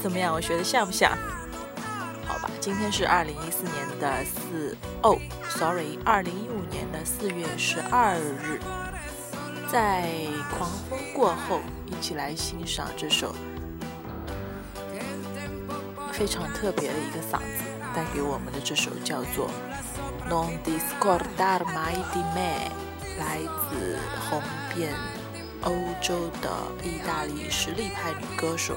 怎么样？我学的像不像？好吧，今天是二零一四年的四哦，sorry，二零一五年的四月十二日，在狂风过后，一起来欣赏这首非常特别的一个嗓子带给我们的这首叫做《Non discordar mai di me》，来自红遍欧洲的意大利实力派女歌手。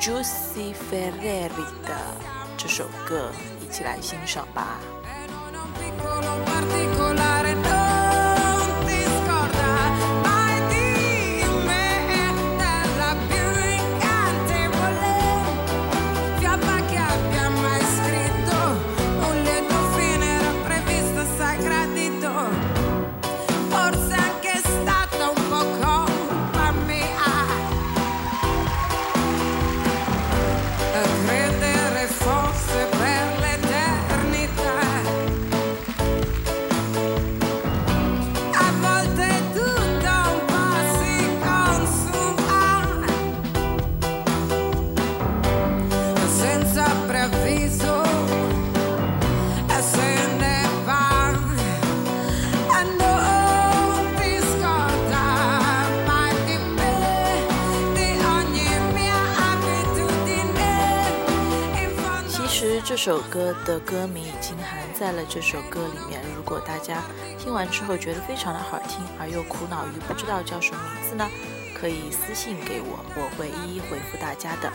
Juicy Ferreri 的这首歌，一起来欣赏吧。这首歌的歌名已经含在了这首歌里面。如果大家听完之后觉得非常的好听，而又苦恼于不知道叫什么名字呢？可以私信给我，我会一一回复大家的。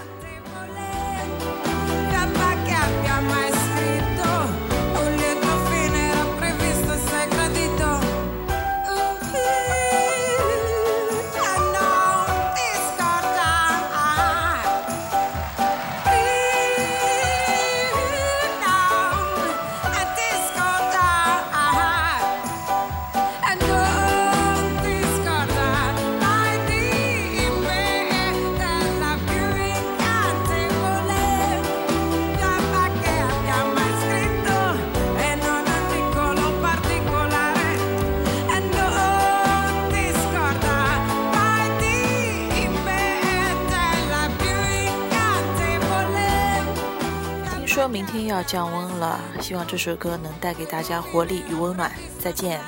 说明天要降温了，希望这首歌能带给大家活力与温暖。再见。